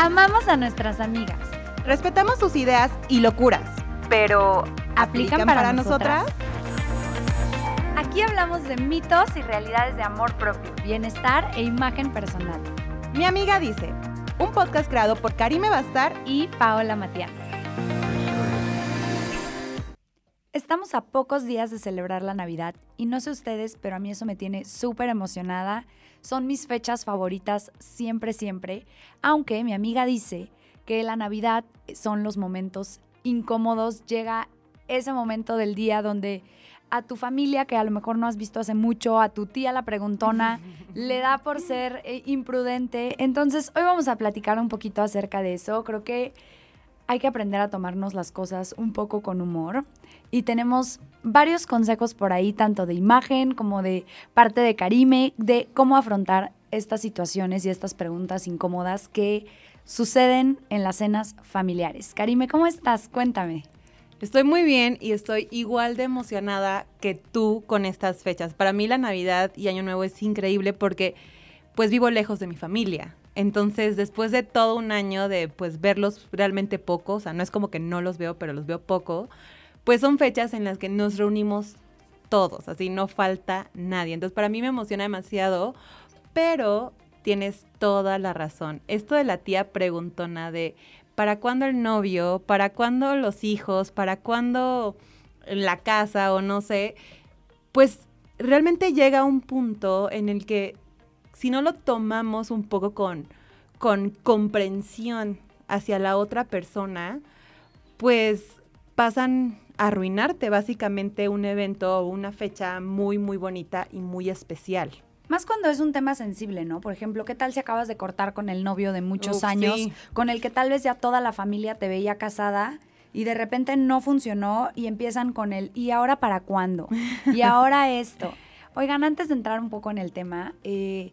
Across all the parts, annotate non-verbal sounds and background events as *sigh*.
Amamos a nuestras amigas. Respetamos sus ideas y locuras. Pero, ¿aplican, para, nosotras? Aquí hablamos de mitos y realidades de amor propio, bienestar e imagen personal. Mi amiga dice, un podcast creado por Karime Bastar y Paola Matián. Estamos a pocos días de celebrar la Navidad y no sé ustedes, pero a mí eso me tiene súper emocionada. Son mis fechas favoritas siempre, siempre, aunque mi amiga dice que la Navidad son los momentos incómodos, llega ese momento del día donde a tu familia que a lo mejor no has visto hace mucho, a tu tía la preguntona, *laughs* le da por ser eh, imprudente. Entonces, hoy vamos a platicar un poquito acerca de eso. Creo que hay que aprender a tomarnos las cosas un poco con humor y tenemos varios consejos por ahí, tanto de imagen como de parte de Karime, de cómo afrontar estas situaciones y estas preguntas incómodas que suceden en las cenas familiares. Karime, ¿cómo estás? Cuéntame. Estoy muy bien y estoy igual de emocionada que tú con estas fechas. Para mí la Navidad y Año Nuevo es increíble porque pues vivo lejos de mi familia. Entonces, después de todo un año de pues verlos realmente poco, o sea, no es como que no los veo, pero los veo poco, pues son fechas en las que nos reunimos todos, así no falta nadie. Entonces, para mí me emociona demasiado, pero tienes toda la razón. Esto de la tía preguntona de ¿para cuándo el novio? ¿Para cuándo los hijos? ¿Para cuándo la casa o no sé? Pues realmente llega un punto en el que si no lo tomamos un poco con, con comprensión hacia la otra persona, pues pasan a arruinarte básicamente un evento o una fecha muy, muy bonita y muy especial. Más cuando es un tema sensible, ¿no? Por ejemplo, ¿qué tal si acabas de cortar con el novio de muchos años, con el que tal vez ya toda la familia te veía casada y de repente no funcionó y empiezan con el ¿y ahora para cuándo? Y ahora esto. *laughs* Oigan, antes de entrar un poco en el tema, eh,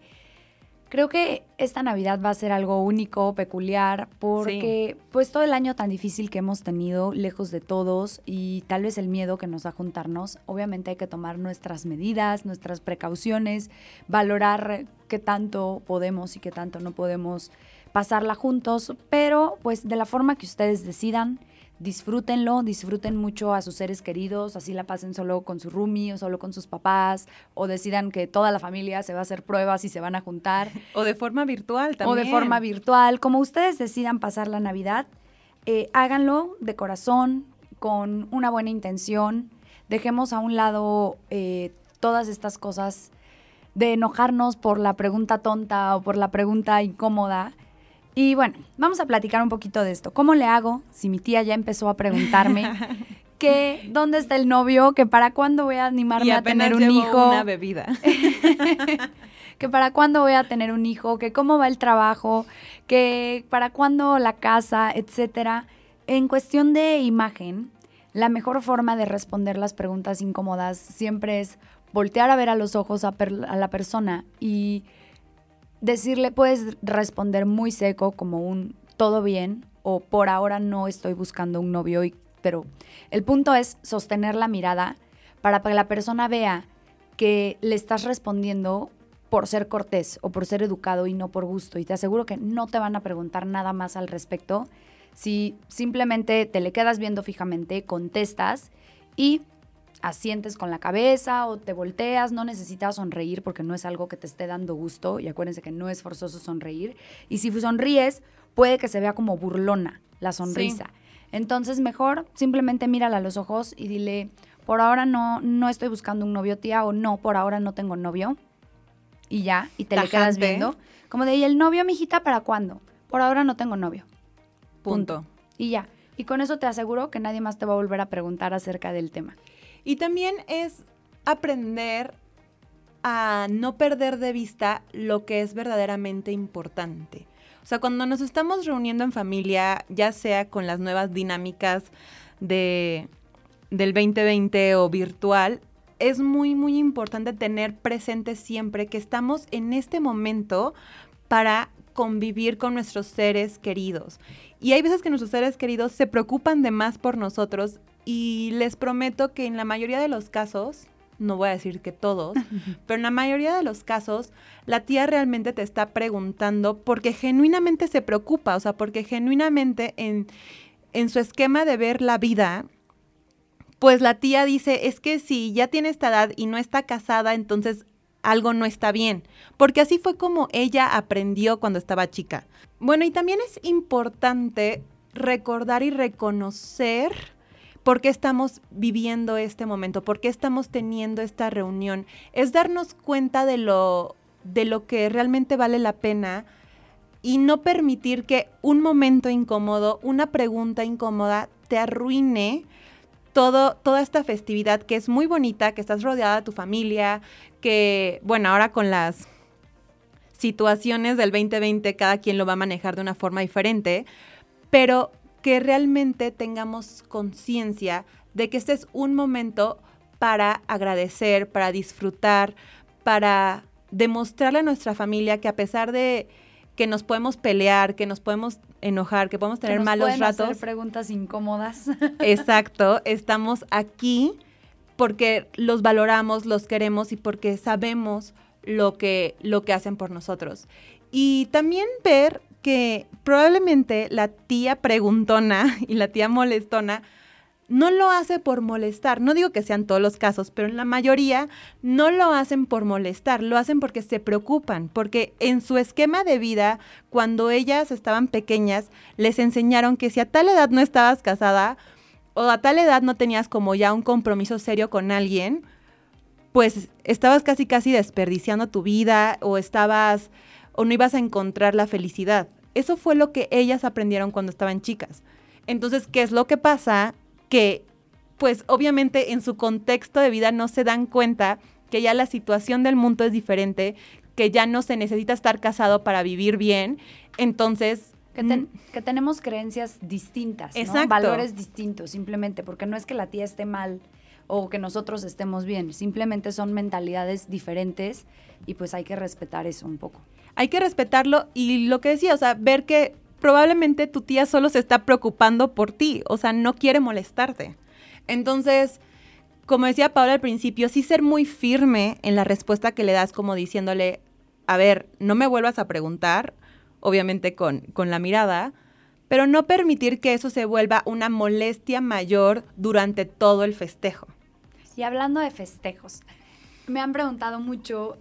Creo que esta Navidad va a ser algo único, peculiar, porque pues todo el año tan difícil que hemos tenido lejos de todos y tal vez el miedo que nos da juntarnos, obviamente hay que tomar nuestras medidas, nuestras precauciones, valorar qué tanto podemos y qué tanto no podemos pasarla juntos, pero pues de la forma que ustedes decidan disfrútenlo, disfruten mucho a sus seres queridos, así la pasen solo con su roomie o solo con sus papás, o decidan que toda la familia se va a hacer pruebas y se van a juntar. *laughs* O de forma virtual también. O de forma virtual, como ustedes decidan pasar la Navidad, eh, háganlo de corazón, con una buena intención, dejemos a un lado eh, todas estas cosas de enojarnos por la pregunta tonta o por la pregunta incómoda y bueno, vamos a platicar un poquito de esto. ¿Cómo le hago si mi tía ya empezó a preguntarme *laughs* que dónde está el novio, que para cuándo voy a animarme a tener un hijo? Una bebida. *laughs* que para cuándo voy a tener un hijo, que cómo va el trabajo, que para cuándo la casa, etcétera. En cuestión de imagen, la mejor forma de responder las preguntas incómodas siempre es voltear a ver a los ojos a, a la persona y decirle, puedes responder muy seco como un todo bien o por ahora no estoy buscando un novio, pero el punto es sostener la mirada para que la persona vea que le estás respondiendo por ser cortés o por ser educado y no por gusto. Y te aseguro que no te van a preguntar nada más al respecto. Si simplemente te le quedas viendo fijamente, contestas y asientes con la cabeza o te volteas, no necesitas sonreír porque no es algo que te esté dando gusto y acuérdense que no es forzoso sonreír. Y si sonríes, puede que se vea como burlona la sonrisa. Entonces, mejor simplemente mírala a los ojos y dile, por ahora no, no estoy buscando un novio, tía, o no, por ahora no tengo novio. Y ya, y te le quedas viendo. Como de, ¿y el novio, mijita, para cuándo? Por ahora no tengo novio. Punto. Y ya. Y con eso te aseguro que nadie más te va a volver a preguntar acerca del tema. Y también es aprender a no perder de vista lo que es verdaderamente importante. O sea, cuando nos estamos reuniendo en familia, ya sea con las nuevas dinámicas de, del 2020 o virtual, es muy, muy importante tener presente siempre que estamos en este momento para convivir con nuestros seres queridos. Y hay veces que nuestros seres queridos se preocupan de más por nosotros y les prometo que en la mayoría de los casos no voy a decir que todos, *laughs* pero en la mayoría de los casos, la tía realmente te está preguntando porque genuinamente se preocupa, o sea, porque genuinamente en, en su esquema de ver la vida, pues la tía dice, es que si ya tiene esta edad y no está casada, entonces algo no está bien, porque así fue como ella aprendió cuando estaba chica. Bueno, y también es importante recordar y reconocer por qué estamos viviendo este momento, por qué estamos teniendo esta reunión. Es darnos cuenta de lo, de lo que realmente vale la pena y no permitir que un momento incómodo, una pregunta incómoda, te arruine todo, toda esta festividad que es muy bonita, que estás rodeada de tu familia, que, bueno, ahora con las situaciones del 2020 cada quien lo va a manejar de una forma diferente, pero que realmente tengamos conciencia de que este es un momento para agradecer, para disfrutar, para demostrarle a nuestra familia que a pesar de que nos podemos pelear, que nos podemos enojar, que podemos tener malos pueden ratos. Hacer preguntas incómodas. *laughs* Exacto, estamos aquí porque los valoramos, los queremos y porque sabemos lo que, lo que hacen por nosotros. Y también ver que probablemente la tía preguntona *laughs* y la tía molestona no lo hace por molestar. No digo que sean todos los casos, pero en la mayoría no lo hacen por molestar, lo hacen porque se preocupan, porque en su esquema de vida, cuando ellas estaban pequeñas, les enseñaron que si a tal edad no estabas casada o a tal edad no tenías como ya un compromiso serio con alguien, pues estabas casi casi desperdiciando tu vida o estabas o no ibas a encontrar la felicidad. Eso fue lo que ellas aprendieron cuando estaban chicas. Entonces, ¿qué es lo que pasa? que pues obviamente en su contexto de vida no se dan cuenta que ya la situación del mundo es diferente, que ya no se necesita estar casado para vivir bien. Entonces... Que, mm, tenemos creencias distintas, ¿no? valores distintos, simplemente, porque no es que la tía esté mal o que nosotros estemos bien, simplemente son mentalidades diferentes y pues hay que respetar eso un poco. Hay que respetarlo y lo que decía, o sea, ver que probablemente tu tía solo se está preocupando por ti, o sea, no quiere molestarte. Entonces, como decía Paula al principio, sí ser muy firme en la respuesta que le das, como diciéndole, a ver, no me vuelvas a preguntar, obviamente con, con la mirada, pero no permitir que eso se vuelva una molestia mayor durante todo el festejo. Y hablando de festejos, me han preguntado mucho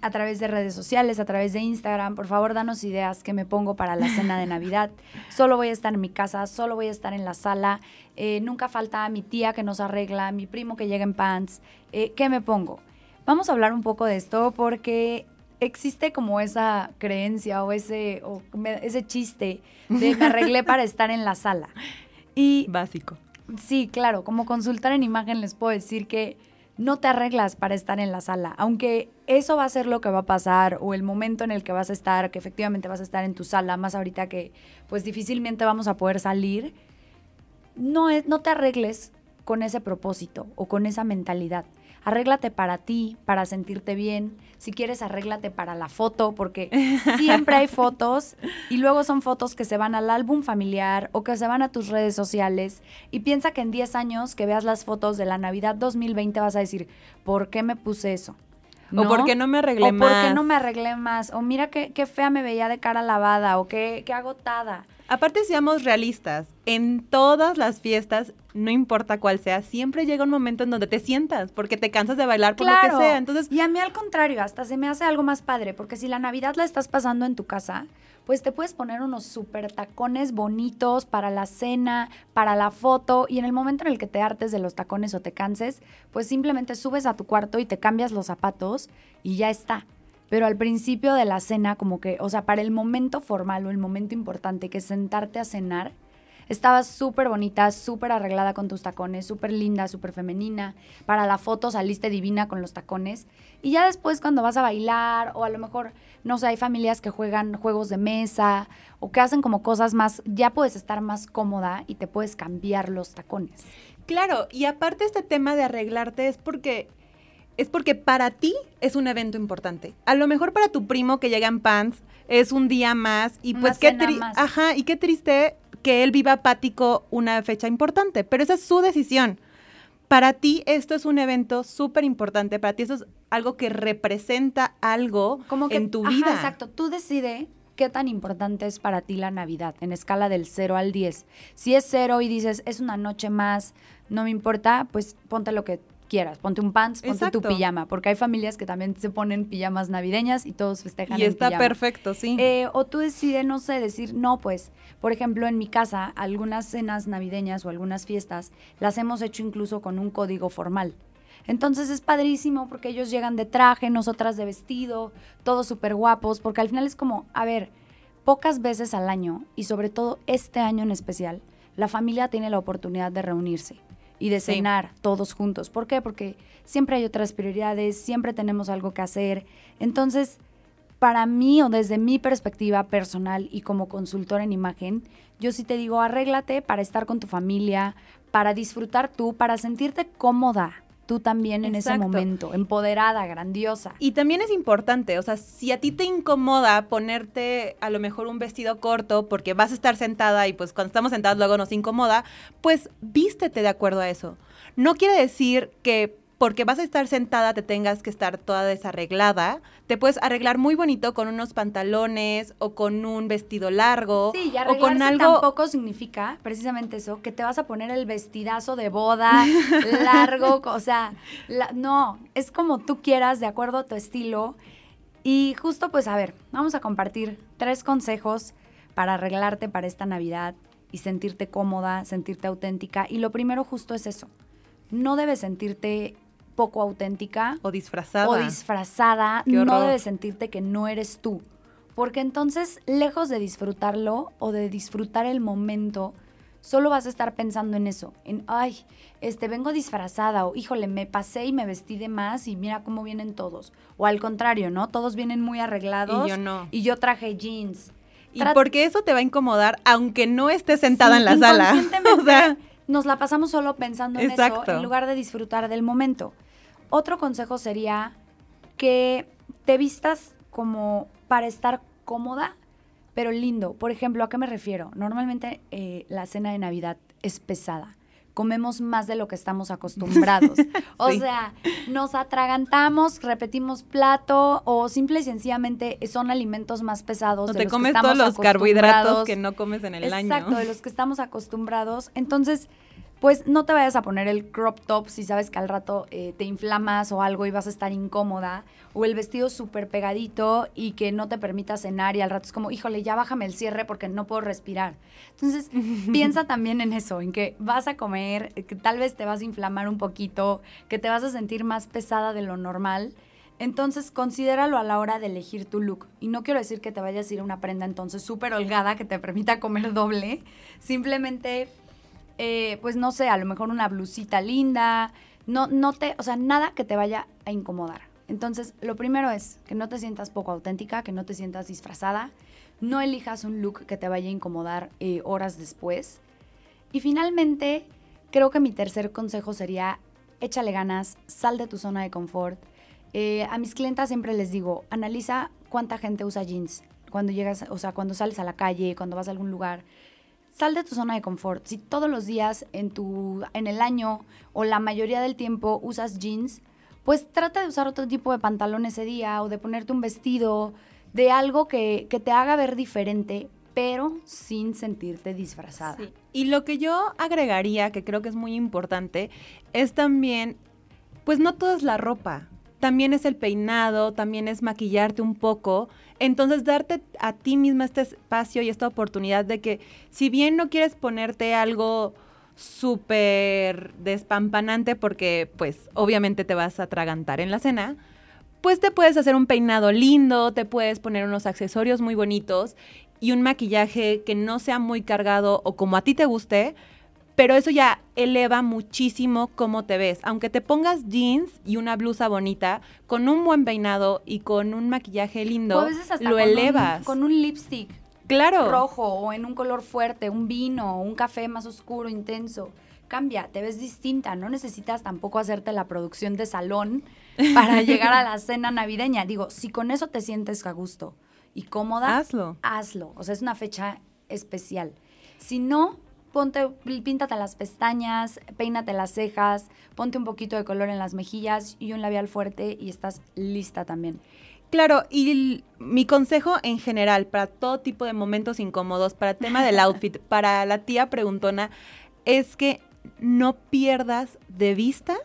a través de redes sociales, a través de Instagram, por favor danos ideas que me pongo para la cena de Navidad. *laughs* Solo voy a estar en mi casa, solo voy a estar en la sala. Eh, nunca falta mi tía que nos arregla, mi primo que llega en pants. Eh, ¿Qué me pongo? Vamos a hablar un poco de esto porque existe como esa creencia o ese, ese chiste de me arreglé para estar en la sala. *laughs* Y, Básico. Sí, claro, como consultar en imagen les puedo decir que no te arreglas para estar en la sala, aunque eso va a ser lo que va a pasar o el momento en el que vas a estar, que efectivamente vas a estar en tu sala, más ahorita que pues difícilmente vamos a poder salir, no, es, no te arregles con ese propósito o con esa mentalidad. Arréglate para ti, para sentirte bien. Si quieres, arréglate para la foto, porque *laughs* siempre hay fotos y luego son fotos que se van al álbum familiar o que se van a tus redes sociales. Y piensa que en 10 años que veas las fotos de la Navidad 2020 vas a decir, ¿por qué me puse eso? O por qué no me arreglé más. O por qué no me arreglé más. O mira qué, qué fea me veía de cara lavada. O qué, qué agotada. Aparte, seamos realistas. En todas las fiestas, no importa cuál sea, siempre llega un momento en donde te sientas porque te cansas de bailar por lo que sea. Entonces, y a mí al contrario, hasta se me hace algo más padre, porque si la Navidad la estás pasando en tu casa, pues te puedes poner unos super tacones bonitos para la cena, para la foto, y en el momento en el que te hartes de los tacones o te canses, pues simplemente subes a tu cuarto y te cambias los zapatos y ya está pero al principio de la cena, como que, o sea, para el momento formal o el momento importante, que es sentarte a cenar, estabas súper bonita, súper arreglada con tus tacones, súper linda, súper femenina. Para la foto saliste divina con los tacones. Y ya después cuando vas a bailar o a lo mejor, no sé, hay familias que juegan juegos de mesa o que hacen como cosas más, ya puedes estar más cómoda y te puedes cambiar los tacones. Claro, y aparte este tema de arreglarte es porque es porque para ti es un evento importante. A lo mejor para tu primo que llega en pants es un día más y pues qué ajá, y qué triste que él viva apático una fecha importante, pero esa es su decisión. para ti esto es un evento súper importante, para ti eso es algo que representa algo en tu vida. exacto, tú decides qué tan importante es para ti la Navidad en escala del 0 al 10. Si es 0 y dices, es una noche más, no me importa, pues ponte lo que quieras. Ponte un pants, ponte tu pijama, porque hay familias que también se ponen pijamas navideñas y todos festejan. Y está perfecto, sí. Eh, o tú decides, no sé, decir, no, pues, por ejemplo, en mi casa, algunas cenas navideñas o algunas fiestas las hemos hecho incluso con un código formal. Entonces es padrísimo porque ellos llegan de traje, nosotras de vestido, todos súper guapos, porque al final es como, a ver, pocas veces al año, y sobre todo este año en especial, la familia tiene la oportunidad de reunirse y de cenar todos juntos. ¿Por qué? Porque siempre hay otras prioridades, siempre tenemos algo que hacer. Entonces, para mí o desde mi perspectiva personal y como consultor en imagen, yo sí te digo, arréglate para estar con tu familia, para disfrutar tú, para sentirte cómoda tú también en ese momento, empoderada, grandiosa. Y también es importante, o sea, si a ti te incomoda ponerte a lo mejor un vestido corto porque vas a estar sentada y pues cuando estamos sentados luego nos incomoda, pues vístete de acuerdo a eso. No quiere decir que porque vas a estar sentada te tengas que estar toda desarreglada. Te puedes arreglar muy bonito con unos pantalones o con un vestido largo. Sí, y o con algo tampoco significa precisamente eso, que te vas a poner el vestidazo de boda *laughs* largo, o sea, no, es como tú quieras, de acuerdo a tu estilo. Y justo pues a ver, vamos a compartir tres consejos para arreglarte para esta Navidad y sentirte cómoda, sentirte auténtica. Y lo primero justo es eso. No debes sentirte poco auténtica. O disfrazada. O disfrazada. No debes sentirte que no eres tú. Porque entonces, lejos de disfrutarlo o de disfrutar el momento, solo vas a estar pensando en eso, en, ay, este, vengo disfrazada, o híjole, me pasé y me vestí de más y mira cómo vienen todos. O al contrario, ¿no? Todos vienen muy arreglados. Y yo no. Y yo traje jeans. Y porque eso te va a incomodar, aunque no estés sentada en la sala. *laughs* o sea, nos la pasamos solo pensando en eso en lugar de disfrutar del momento. Otro consejo sería que te vistas como para estar cómoda, pero lindo. Por ejemplo, ¿a qué me refiero? Normalmente eh, la cena de Navidad es pesada. Comemos más de lo que estamos acostumbrados. *laughs* O sea, nos atragantamos, repetimos plato o simple y sencillamente son alimentos más pesados. O te comes todos los carbohidratos que no comes en el año. Exacto, de los que estamos acostumbrados. Entonces, pues no te vayas a poner el crop top si sabes que al rato eh, te inflamas o algo y vas a estar incómoda, o el vestido súper pegadito y que no te permita cenar y al rato es como, híjole, ya bájame el cierre porque no puedo respirar. Entonces, *laughs* piensa también en eso, en que vas a comer, que tal vez te vas a inflamar un poquito, que te vas a sentir más pesada de lo normal. Entonces, considéralo a la hora de elegir tu look. Y no quiero decir que te vayas a ir a una prenda entonces súper holgada que te permita comer doble. Simplemente eh, pues no sé, a lo mejor una blusita linda, no, no te, o sea, nada que te vaya a incomodar. Entonces, lo primero es que no te sientas poco auténtica, que no te sientas disfrazada, no elijas un look que te vaya a incomodar eh, horas después. Y finalmente, creo que mi tercer consejo sería, échale ganas, sal de tu zona de confort. Eh, a mis clientas siempre les digo, analiza cuánta gente usa jeans cuando llegas, o sea, cuando sales a la calle, cuando vas a algún lugar sal de tu zona de confort. Si todos los días en, tu, en el año o la mayoría del tiempo usas jeans, pues trata de usar otro tipo de pantalón ese día o de ponerte un vestido, de algo que, te haga ver diferente, pero sin sentirte disfrazada. Y lo que yo agregaría, que creo que es muy importante, es también, pues no todo es la ropa también es el peinado, también es maquillarte un poco. Entonces, darte a ti misma este espacio y esta oportunidad de que, si bien no quieres ponerte algo súper despampanante porque, pues, obviamente te vas a atragantar en la cena, pues te puedes hacer un peinado lindo, te puedes poner unos accesorios muy bonitos y un maquillaje que no sea muy cargado o como a ti te guste, pero eso ya eleva muchísimo cómo te ves. Aunque te pongas jeans y una blusa bonita, con un buen peinado y con un maquillaje lindo, lo elevas. con un lipstick. Claro. Rojo o en un color fuerte, un vino, un café más oscuro, intenso. Cambia, te ves distinta. No necesitas tampoco hacerte la producción de salón *laughs* para llegar a la cena navideña. Digo, si con eso te sientes a gusto y cómoda, hazlo. Hazlo. O sea, es una fecha especial. Si no, ponte, píntate las pestañas, peínate las cejas, ponte un poquito de color en las mejillas y un labial fuerte y estás lista también. Claro, y mi consejo en general para todo tipo de momentos incómodos, para el tema del *laughs* outfit, para la tía preguntona, es que no pierdas de vista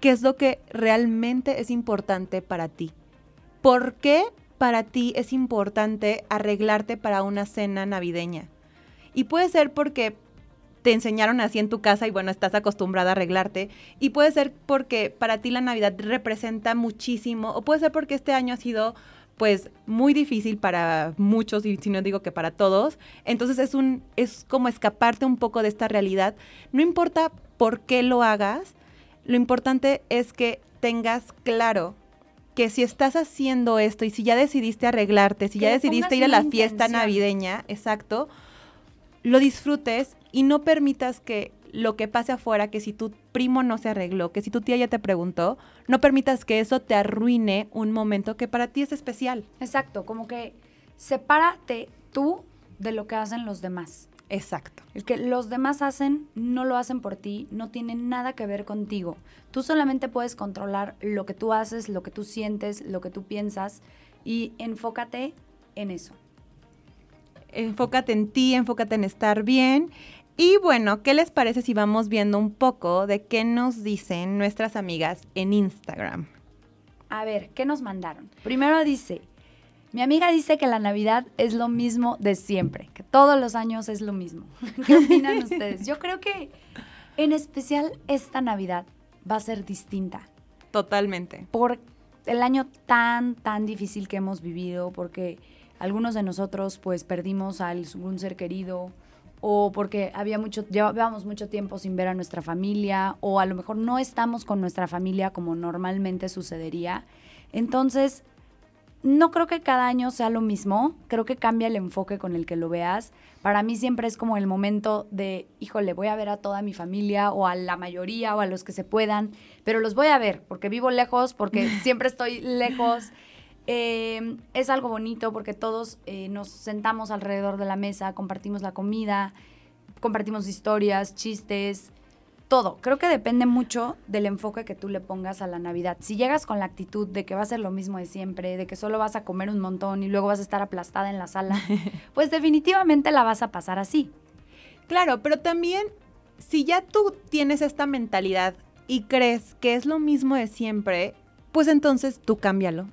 qué es lo que realmente es importante para ti. ¿Por qué para ti es importante arreglarte para una cena navideña? Y puede ser porque te enseñaron así en tu casa y bueno, estás acostumbrada a arreglarte. Y puede ser porque para ti la Navidad representa muchísimo. O puede ser porque este año ha sido pues muy difícil para muchos y si no digo que para todos. Entonces es un es como escaparte un poco de esta realidad. No importa por qué lo hagas, lo importante es que tengas claro que si estás haciendo esto y si ya decidiste arreglarte, si ya decidiste ir a la fiesta navideña, exacto, lo disfrutes y no permitas que lo que pase afuera, que si tu primo no se arregló, que si tu tía ya te preguntó, no permitas que eso te arruine un momento que para ti es especial. Exacto, como que sepárate tú de lo que hacen los demás. Exacto. El que los demás hacen, no lo hacen por ti, no tiene nada que ver contigo. Tú solamente puedes controlar lo que tú haces, lo que tú sientes, lo que tú piensas y enfócate en eso. Enfócate en ti, enfócate en estar bien. Y bueno, ¿qué les parece si vamos viendo un poco de qué nos dicen nuestras amigas en Instagram? A ver, ¿qué nos mandaron? Primero dice, mi amiga dice que la Navidad es lo mismo de siempre, que todos los años es lo mismo. *laughs* ¿Qué opinan ustedes? Yo creo que en especial esta Navidad va a ser distinta. Totalmente. Por el año tan, tan difícil que hemos vivido, porque algunos de nosotros pues perdimos a algún ser querido, o porque había mucho, llevábamos mucho tiempo sin ver a nuestra familia, o a lo mejor no estamos con nuestra familia como normalmente sucedería. Entonces, no creo que cada año sea lo mismo, creo que cambia el enfoque con el que lo veas. Para mí siempre es como el momento de, híjole, voy a ver a toda mi familia o a la mayoría o a los que se puedan, pero los voy a ver porque vivo lejos, porque siempre estoy lejos. *laughs* Eh, es algo bonito porque todos eh, nos sentamos alrededor de la mesa, compartimos la comida, compartimos historias, chistes, todo. Creo que depende mucho del enfoque que tú le pongas a la Navidad. Si llegas con la actitud de que va a ser lo mismo de siempre, de que solo vas a comer un montón y luego vas a estar aplastada en la sala, *laughs* pues definitivamente la vas a pasar así. Claro, pero también si ya tú tienes esta mentalidad y crees que es lo mismo de siempre, pues entonces tú cámbialo.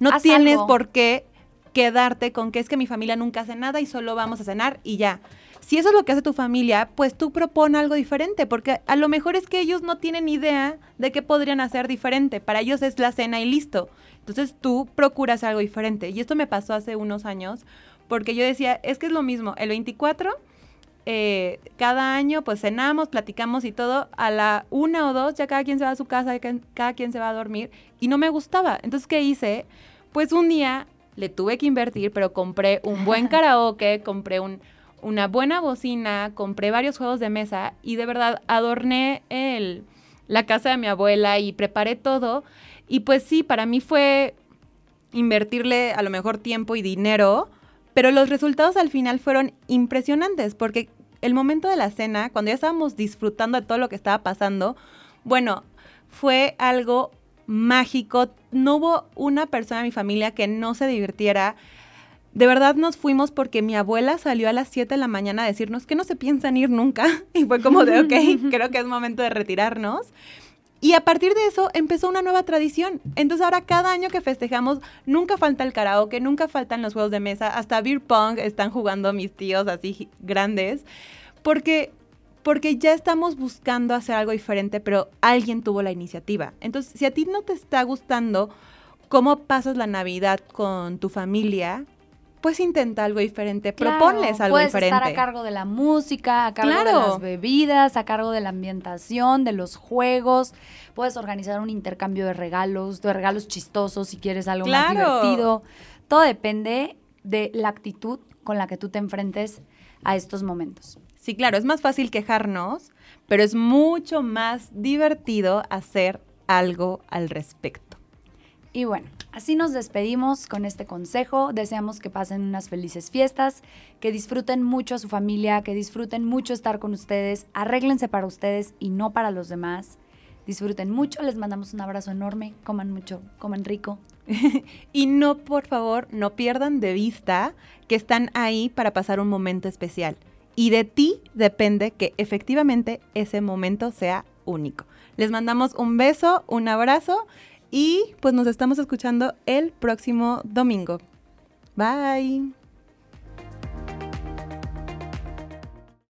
No tienes por qué quedarte con que es que mi familia nunca hace nada y solo vamos a cenar y ya si eso es lo que hace tu familia, pues tú propone algo diferente, porque a lo mejor es que ellos no tienen idea de qué podrían hacer diferente. Para ellos es la cena y listo. Entonces tú procuras algo diferente. Y esto me pasó hace unos años, porque yo decía, es que es lo mismo, el 24, eh, cada año pues cenamos, platicamos y todo, a la una o dos ya cada quien se va a su casa, cada quien se va a dormir, y no me gustaba. Entonces, ¿qué hice? Pues un día le tuve que invertir, pero compré un buen karaoke, compré un una buena bocina, compré varios juegos de mesa y de verdad adorné el, la casa de mi abuela y preparé todo. Y pues sí, para mí fue invertirle a lo mejor tiempo y dinero, pero los resultados al final fueron impresionantes porque el momento de la cena, cuando ya estábamos disfrutando de todo lo que estaba pasando, bueno, fue algo mágico. No hubo una persona de mi familia que no se divirtiera de verdad nos fuimos porque mi abuela salió a las 7 de la mañana a decirnos que no se piensan ir nunca. *laughs* Y fue como de, ok, *laughs* creo que es momento de retirarnos. Y a partir de eso empezó una nueva tradición. Entonces ahora cada año que festejamos, nunca falta el karaoke, nunca faltan los juegos de mesa, hasta beer pong están jugando mis tíos así grandes, porque, porque ya estamos buscando hacer algo diferente, pero alguien tuvo la iniciativa. Entonces, si a ti no te está gustando cómo pasas la Navidad con tu familia, pues intenta algo diferente, proponles algo puedes diferente. estar a cargo de la música, a cargo de las bebidas, a cargo de la ambientación, de los juegos. Puedes organizar un intercambio de regalos, de regalos chistosos si quieres algo más divertido. Todo depende de la actitud con la que tú te enfrentes a estos momentos. Sí, claro, es más fácil quejarnos, pero es mucho más divertido hacer algo al respecto. Y bueno, así nos despedimos con este consejo. Deseamos que pasen unas felices fiestas, que disfruten mucho a su familia, que disfruten mucho estar con ustedes, arréglense para ustedes y no para los demás. Disfruten mucho, les mandamos un abrazo enorme, coman mucho, coman rico. *laughs* y no, por favor, no pierdan de vista que están ahí para pasar un momento especial. Y de ti depende que efectivamente ese momento sea único. Les mandamos un beso, un abrazo y pues nos estamos escuchando el próximo domingo. Bye.